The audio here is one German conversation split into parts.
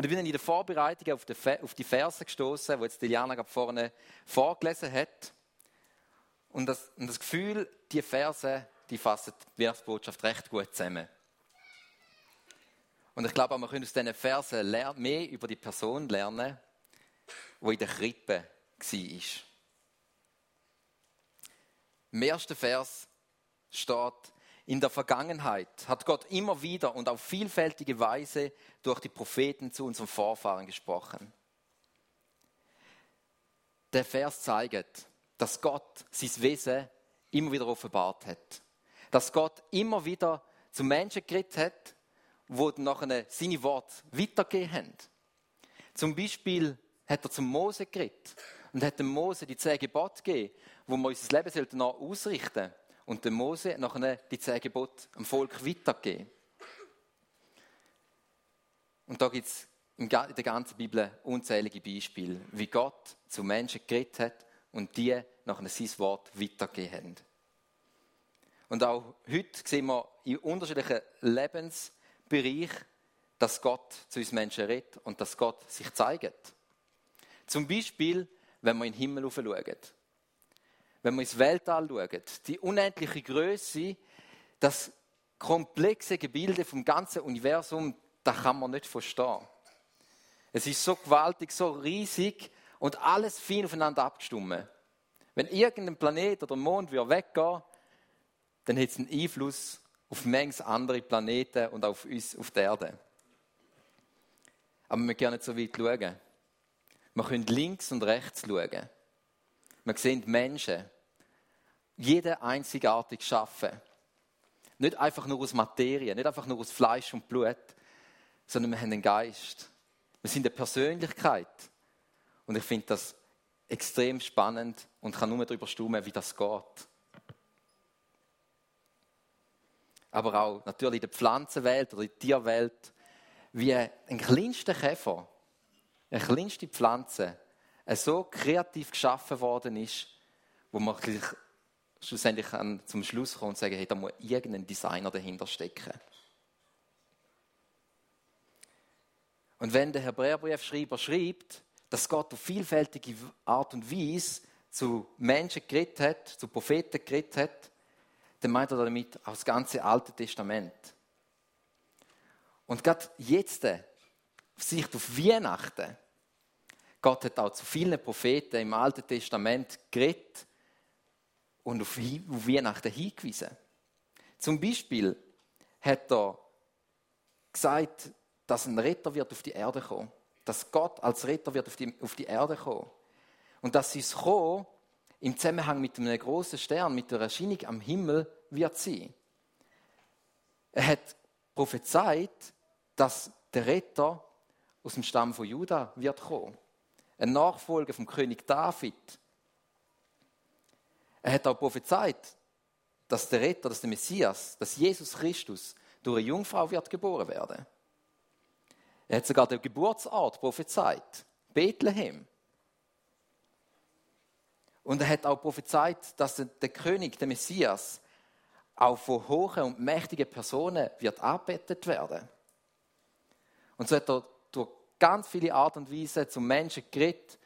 Und ich bin in der Vorbereitung auf die, die Verse gestoßen, wo jetzt Diana gerade vorne vorgelesen hat. Und das, und das Gefühl, die Verse, die fassen die Wirtsbotschaft recht gut zusammen. Und ich glaube, wir können aus diesen Versen mehr über die Person lernen, die in der Krippe war. Im ersten Vers steht, in der Vergangenheit hat Gott immer wieder und auf vielfältige Weise durch die Propheten zu unseren Vorfahren gesprochen. Der Vers zeigt, dass Gott sein Wesen immer wieder offenbart hat. Dass Gott immer wieder zu Menschen geredet hat, wo nachher seine Worte weitergegeben haben. Zum Beispiel hat er zum Mose geredet und hat dem Mose die zehn Gebote gegeben, wo wir unser Leben sollten ausrichten und dem Mose nachher die zehn Gebote am Volk weitergeben. Und da gibt es in der ganzen Bibel unzählige Beispiele, wie Gott zu Menschen geredet hat und die nachher sein Wort weitergegeben haben. Und auch heute sehen wir in unterschiedlichen Lebensbereichen, dass Gott zu uns Menschen redet und dass Gott sich zeigt. Zum Beispiel, wenn wir in den Himmel schauen. Wenn wir ins Weltall schauen. Die unendliche Größe, das komplexe Gebilde vom ganzen Universum, das kann man nicht verstehen. Es ist so gewaltig, so riesig und alles fein aufeinander abgestimmt. Wenn irgendein Planet oder Mond weggehen dann hat es einen Einfluss auf manches andere Planeten und auf uns auf der Erde. Aber wir können nicht so weit schauen. Wir können links und rechts schauen. Wir sehen Menschen, jeder einzigartig schaffen. Nicht einfach nur aus Materie, nicht einfach nur aus Fleisch und Blut, sondern wir haben einen Geist. Wir sind eine Persönlichkeit. Und ich finde das extrem spannend und kann nur darüber stummen, wie das geht. Aber auch natürlich in der Pflanzenwelt oder in der Tierwelt, wie ein kleinster Käfer, eine kleinste Pflanze, so kreativ geschaffen worden ist, wo man schlussendlich zum Schluss kommt und sagen, hey, da muss irgendein Designer dahinter stecken. Und wenn der Hebräerbriefschreiber schreibt, dass Gott auf vielfältige Art und Weise zu Menschen geredet hat, zu Propheten geredet hat, dann meint er damit auch das ganze Alte Testament. Und gerade jetzt, auf Sicht auf Weihnachten, Gott hat auch zu vielen Propheten im Alten Testament geredet und auf Weihnachten hingewiesen. Zum Beispiel hat er gesagt, dass ein Retter wird auf die Erde kommen. Dass Gott als Retter wird auf die, auf die Erde kommen. Und dass sein Kommen im Zusammenhang mit einem großen Stern, mit der Erscheinung am Himmel wird sein. Er hat prophezeit, dass der Retter aus dem Stamm von Juda wird kommen. Ein Nachfolger vom König David. Er hat auch prophezeit, dass der Retter, dass der Messias, dass Jesus Christus durch eine Jungfrau wird geboren werden. Er hat sogar den Geburtsort prophezeit, Bethlehem. Und er hat auch prophezeit, dass der König, der Messias, auch von hohen und mächtigen Personen wird arbeitet werden. Und so hat er ganz viele Art und Weise zum Menschen geredet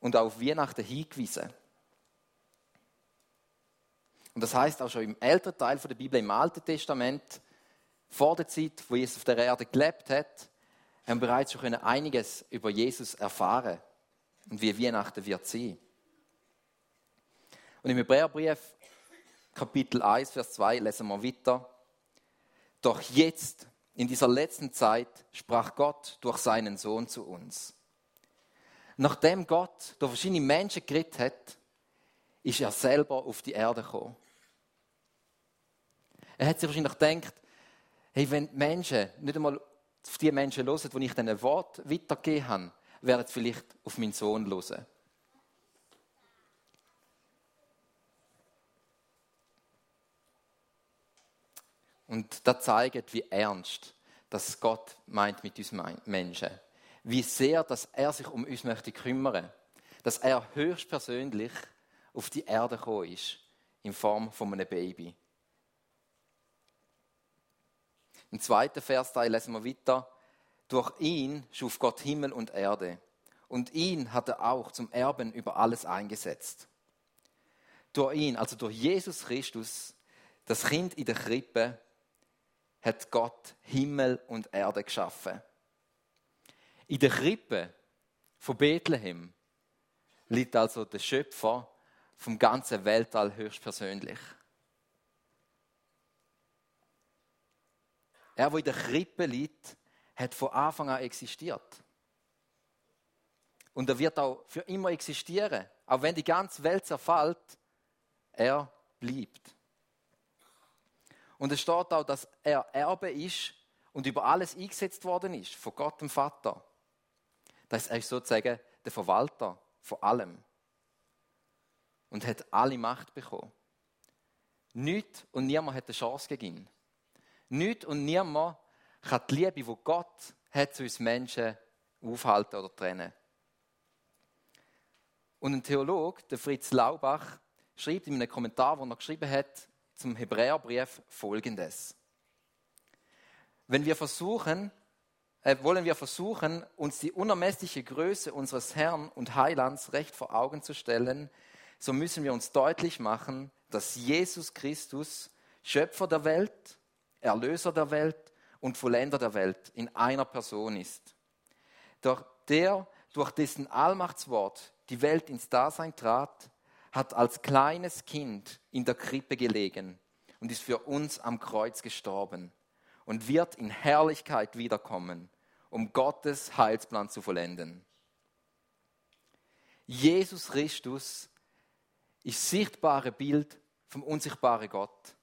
und auf Weihnachten hingewiesen. Und das heißt auch schon im älteren Teil der Bibel, im Alten Testament, vor der Zeit, wo Jesus auf der Erde gelebt hat, haben wir bereits schon einiges über Jesus erfahren und wie Weihnachten wird sein. Und im Hebräerbrief, Kapitel 1, Vers 2, lesen wir weiter. Doch jetzt, in dieser letzten Zeit, sprach Gott durch seinen Sohn zu uns. Nachdem Gott durch verschiedene Menschen geredet hat, ist er selber auf die Erde gekommen. Er hat sich wahrscheinlich gedacht, hey, wenn die Menschen nicht einmal auf die Menschen hören, die ich ein Wort weitergegeben habe, werden sie vielleicht auf meinen Sohn hören. Und das zeigt, wie ernst das Gott meint mit uns Menschen. Wie sehr, dass er sich um uns möchte kümmern. Dass er höchstpersönlich auf die Erde gekommen ist, in Form von einem Baby. Im zweiten Versteil lesen wir weiter. Durch ihn schuf Gott Himmel und Erde. Und ihn hat er auch zum Erben über alles eingesetzt. Durch ihn, also durch Jesus Christus, das Kind in der Krippe, hat Gott Himmel und Erde geschaffen. In der Krippe von Bethlehem liegt also der Schöpfer vom ganzen Weltall höchstpersönlich. Er, wo in der Krippe liegt, hat von Anfang an existiert. Und er wird auch für immer existieren. Auch wenn die ganze Welt zerfällt, er bleibt. Und es steht auch, dass er Erbe ist und über alles eingesetzt worden ist, von Gott dem Vater. Das ist sozusagen der Verwalter von allem. Und hat alle Macht bekommen. Nichts und niemand hat eine Chance gegen ihn. Nichts und niemand kann die Liebe, die Gott hat zu uns Menschen aufhalten oder trennen. Und ein Theologe, der Fritz Laubach, schreibt in einem Kommentar, den er geschrieben hat, zum Hebräerbrief folgendes. Wenn wir versuchen, äh, wollen wir versuchen, uns die unermessliche Größe unseres Herrn und Heilands recht vor Augen zu stellen, so müssen wir uns deutlich machen, dass Jesus Christus Schöpfer der Welt, Erlöser der Welt und Vollender der Welt in einer Person ist. Doch der, durch dessen Allmachtswort die Welt ins Dasein trat, hat als kleines Kind in der Krippe gelegen und ist für uns am Kreuz gestorben und wird in Herrlichkeit wiederkommen, um Gottes Heilsplan zu vollenden. Jesus Christus ist das sichtbare Bild vom unsichtbaren Gott.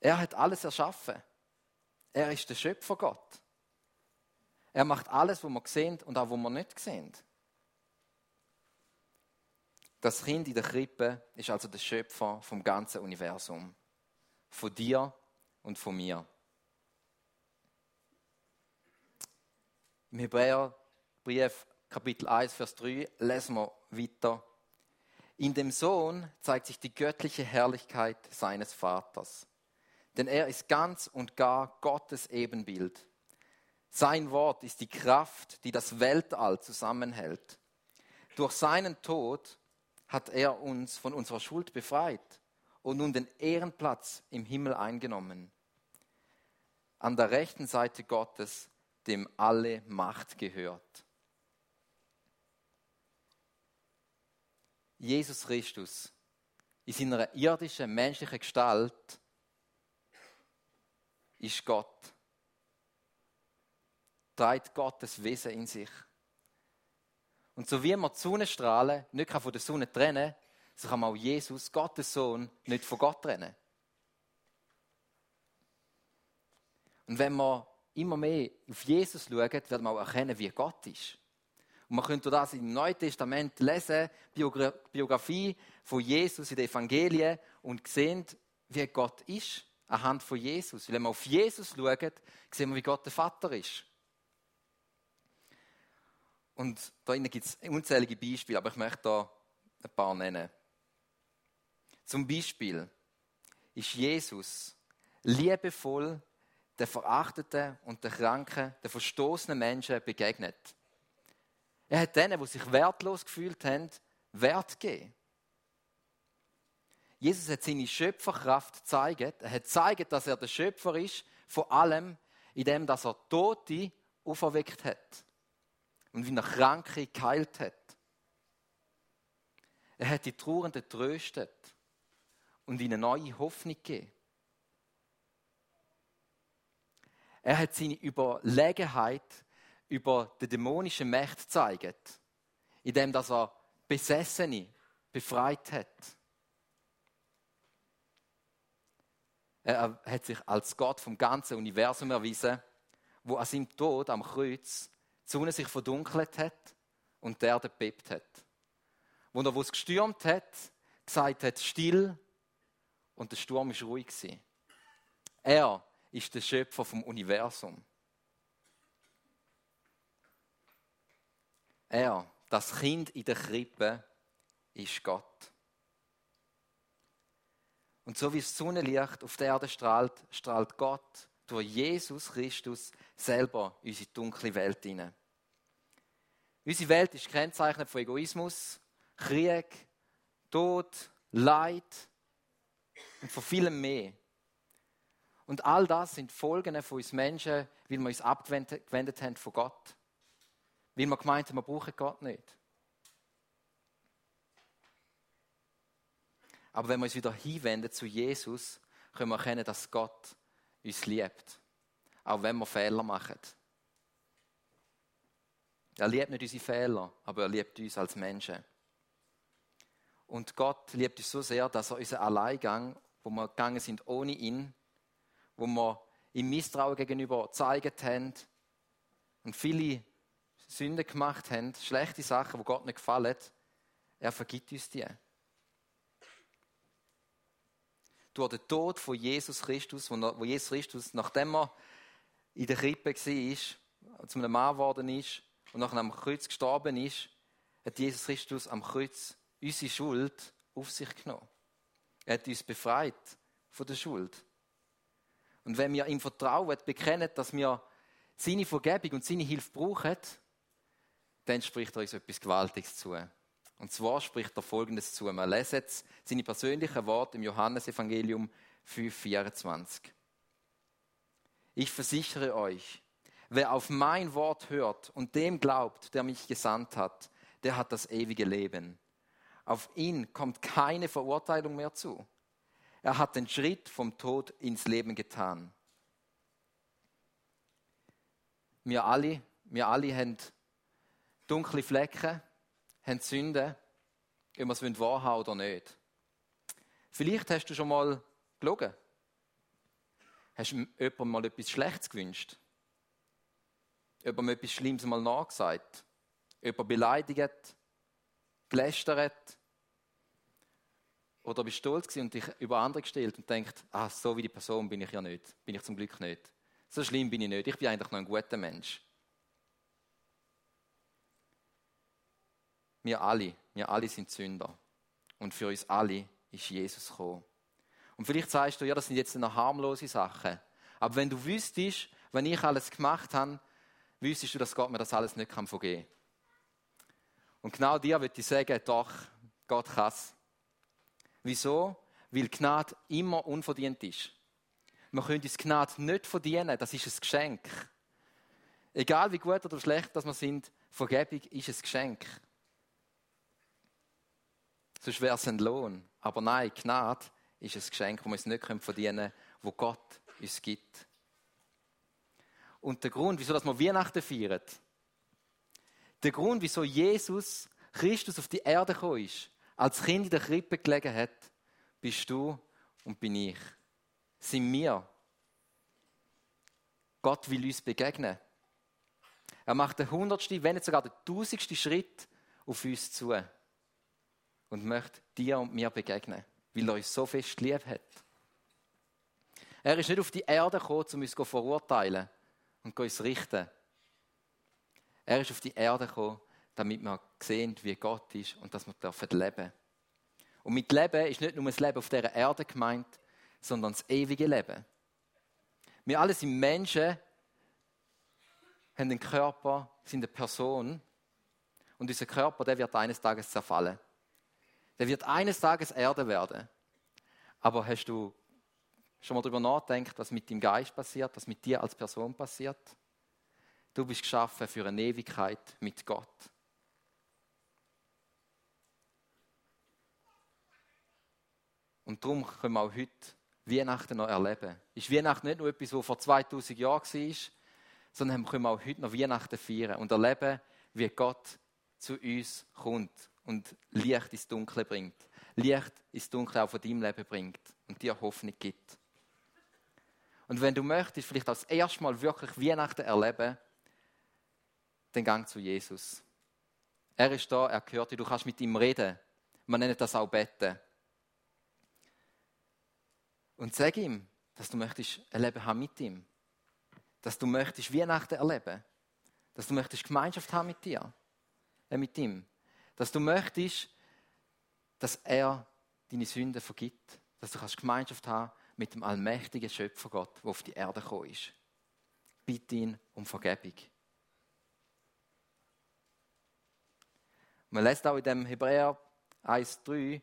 Er hat alles erschaffen. Er ist der Schöpfer Gott. Er macht alles, was wir sehen und auch, was wir nicht sehen. Das Kind in der Krippe ist also der Schöpfer vom ganzen Universum. Von dir und von mir. Im Hebräerbrief Kapitel 1, Vers 3 lesen wir weiter. In dem Sohn zeigt sich die göttliche Herrlichkeit seines Vaters denn er ist ganz und gar Gottes Ebenbild. Sein Wort ist die Kraft, die das Weltall zusammenhält. Durch seinen Tod hat er uns von unserer Schuld befreit und nun den Ehrenplatz im Himmel eingenommen. An der rechten Seite Gottes, dem alle Macht gehört. Jesus Christus in seiner irdischen menschlichen Gestalt ist Gott. Trägt Gottes Wesen in sich. Und so wie man die Sonnenstrahlen nicht von der Sonne trennen kann, so kann man auch Jesus, Gottes Sohn, nicht von Gott trennen. Und wenn man immer mehr auf Jesus schaut, wird man auch erkennen, wie Gott ist. Und man könnte das im Neuen Testament lesen, Biografie von Jesus in den Evangelien und sehen, wie Gott ist anhand von Jesus. Wenn wir auf Jesus schauen, sehen wir, wie Gott der Vater ist. Und da gibt es unzählige Beispiele, aber ich möchte da ein paar nennen. Zum Beispiel ist Jesus liebevoll den verachteten und den kranken, den verstoßenen Menschen begegnet. Er hat denen, die sich wertlos gefühlt haben, Wert gegeben. Jesus hat seine Schöpferkraft gezeigt. Er hat gezeigt, dass er der Schöpfer ist, vor allem indem dass er Tote auferweckt hat und wie er Kranke geheilt hat. Er hat die Trauernden tröstet und ihnen neue Hoffnung gegeben. Er hat seine Überlegenheit über die dämonische Macht gezeigt, indem er Besessene befreit hat. Er hat sich als Gott vom ganzen Universum erwiesen, wo an seinem Tod am Kreuz die Sonne sich verdunkelt hat und der Erde bebt hat. Wo er, wo es gestürmt hat, gesagt hat, still und der Sturm ist ruhig gewesen. Er ist der Schöpfer vom Universum. Er, das Kind in der Krippe, ist Gott. Und so wie das Sonnenlicht auf der Erde strahlt, strahlt Gott durch Jesus Christus selber in unsere dunkle Welt hinein. Unsere Welt ist gekennzeichnet von Egoismus, Krieg, Tod, Leid und von vielem mehr. Und all das sind Folgen von uns Menschen, weil wir uns abgewendet haben von Gott. Weil wir gemeint haben, wir brauchen Gott nicht. Aber wenn wir uns wieder hinwenden zu Jesus, können wir erkennen, dass Gott uns liebt. Auch wenn wir Fehler machen. Er liebt nicht unsere Fehler, aber er liebt uns als Menschen. Und Gott liebt uns so sehr, dass er unseren Alleingang, wo wir gegangen sind ohne ihn, wo wir ihm Misstrauen gegenüber gezeigt haben und viele Sünden gemacht haben, schlechte Sachen, wo Gott nicht gefallen, er vergibt uns die. Durch den Tod von Jesus Christus, wo Jesus Christus, nachdem er in der Krippe war, zu einem Mann geworden ist und nachher am Kreuz gestorben ist, hat Jesus Christus am Kreuz unsere Schuld auf sich genommen. Er hat uns befreit von der Schuld. Und wenn wir ihm vertrauen, bekennen, dass wir seine Vergebung und seine Hilfe brauchen, dann spricht er uns etwas Gewaltiges zu. Und zwar spricht er Folgendes zu. Wir lesen jetzt seine persönlichen Worte im Johannesevangelium 5,24. Ich versichere euch, wer auf mein Wort hört und dem glaubt, der mich gesandt hat, der hat das ewige Leben. Auf ihn kommt keine Verurteilung mehr zu. Er hat den Schritt vom Tod ins Leben getan. Wir alle, wir alle haben dunkle Flecken, haben Sünden, ob wir es wahrhaben oder nicht. Vielleicht hast du schon mal gelogen. Hast du jemandem mal etwas Schlechtes gewünscht? Jemandem etwas Schlimmes mal nachgesagt? Jemand beleidigt? Gelästert? Oder bist stolz und dich über andere gestellt und denkst, ah, so wie die Person bin ich ja nicht. Bin ich zum Glück nicht. So schlimm bin ich nicht. Ich bin eigentlich noch ein guter Mensch. Wir alle, wir alle sind Sünder. Und für uns alle ist Jesus gekommen. Und vielleicht sagst du, ja, das sind jetzt noch harmlose Sachen. Aber wenn du wüsstest, wenn ich alles gemacht habe, wüsstest du, dass Gott mir das alles nicht kann vergeben kann. Und genau dir würde ich sagen, doch, Gott kann es. Wieso? Weil Gnade immer unverdient ist. Wir können uns Gnade nicht verdienen, das ist ein Geschenk. Egal wie gut oder schlecht wir sind, Vergebung ist ein Geschenk. Sonst wäre es ein Lohn. Aber nein, Gnade ist ein Geschenk, das wir uns nicht verdienen können, wo Gott uns gibt. Und der Grund, wieso wir Weihnachten feiern, der Grund, wieso Jesus Christus auf die Erde gekommen ist, als Kind in der Krippe gelegen hat, bist du und bin ich. Sind wir. Gott will uns begegnen. Er macht den hundertsten, wenn nicht sogar den tausendsten Schritt auf uns zu und möchte dir und mir begegnen, weil er uns so fest lieb hat. Er ist nicht auf die Erde gekommen, um uns zu verurteilen und uns richten. Er ist auf die Erde gekommen, damit wir sehen, wie Gott ist und dass wir leben dürfen. Und mit Leben ist nicht nur das Leben auf dieser Erde gemeint, sondern das ewige Leben. Wir alle sind Menschen, haben einen Körper, sind eine Person und unser Körper, der wird eines Tages zerfallen. Der wird eines Tages Erde werden. Aber hast du schon mal darüber nachgedacht, was mit deinem Geist passiert, was mit dir als Person passiert? Du bist geschaffen für eine Ewigkeit mit Gott. Und darum können wir auch heute Weihnachten noch erleben. Ist Weihnachten nicht nur etwas, was vor 2000 Jahren war, sondern können wir auch heute noch Weihnachten feiern und erleben, wie Gott zu uns kommt und Licht ins Dunkle bringt. Licht ins Dunkle auch von deinem Leben bringt und dir Hoffnung gibt. Und wenn du möchtest, vielleicht als erstes Mal wirklich Weihnachten erleben, dann gang zu Jesus. Er ist da, er gehört dir, du kannst mit ihm reden. Man nennt das auch beten. Und sag ihm, dass du möchtest ein Leben haben mit ihm. Dass du möchtest Weihnachten erleben. Dass du möchtest Gemeinschaft haben mit dir. Äh, mit ihm. Dass du möchtest, dass er deine Sünden vergibt. Dass du kannst Gemeinschaft haben mit dem allmächtigen Schöpfergott, der auf die Erde gekommen ist. Bitte ihn um Vergebung. Man lässt auch in dem Hebräer 1,3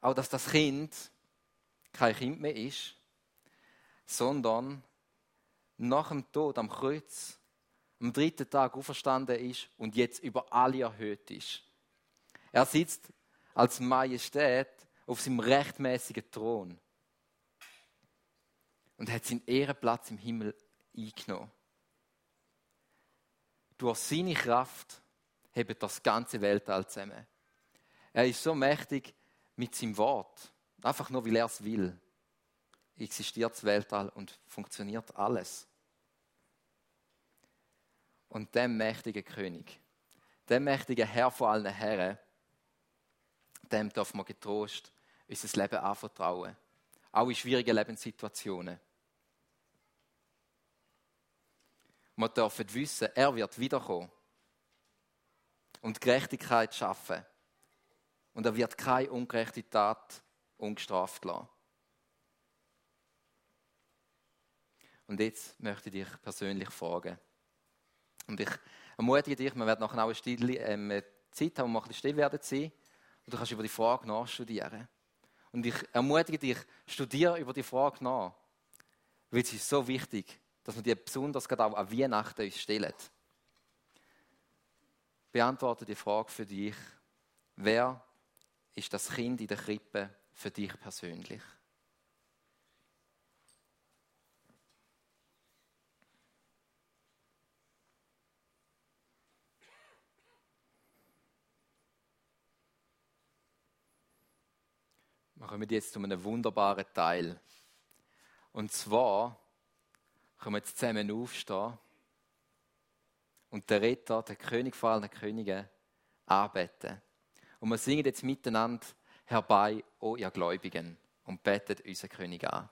auch, dass das Kind kein Kind mehr ist, sondern nach dem Tod am Kreuz am dritten Tag auferstanden ist und jetzt über alle erhöht ist. Er sitzt als Majestät auf seinem rechtmäßigen Thron und hat seinen Ehrenplatz im Himmel eingenommen. Durch seine Kraft hebt das ganze Weltall zusammen. Er ist so mächtig mit seinem Wort, einfach nur weil er es will. Existiert das Weltall und funktioniert alles. Und dem mächtigen König, dem mächtigen Herr vor allen Herren, dem darf man getrost unser Leben anvertrauen. Auch in schwierigen Lebenssituationen. Wir dürfen wissen, er wird wiederkommen und Gerechtigkeit schaffen. Und er wird keine ungerechte Tat ungestraft lassen. Und jetzt möchte ich dich persönlich fragen. Und ich ermutige dich, wir werden nachher auch eine, Stille, ähm, Zeit haben, wo wir ein bisschen still werden sein. Und du kannst über die Frage nachstudieren. Und ich ermutige dich, studiere über die Frage nach. Weil es ist so wichtig, dass wir die besonders gerade auch an Weihnachten uns stellen. Beantworte die Frage für dich. Wer ist das Kind in der Krippe für dich persönlich? Wir kommen jetzt zu einem wunderbaren Teil. Und zwar können wir jetzt zusammen aufstehen und den Retter, den König vor allen Königen, anbeten. Und wir singen jetzt miteinander herbei, o ihr Gläubigen, und betet unseren König an.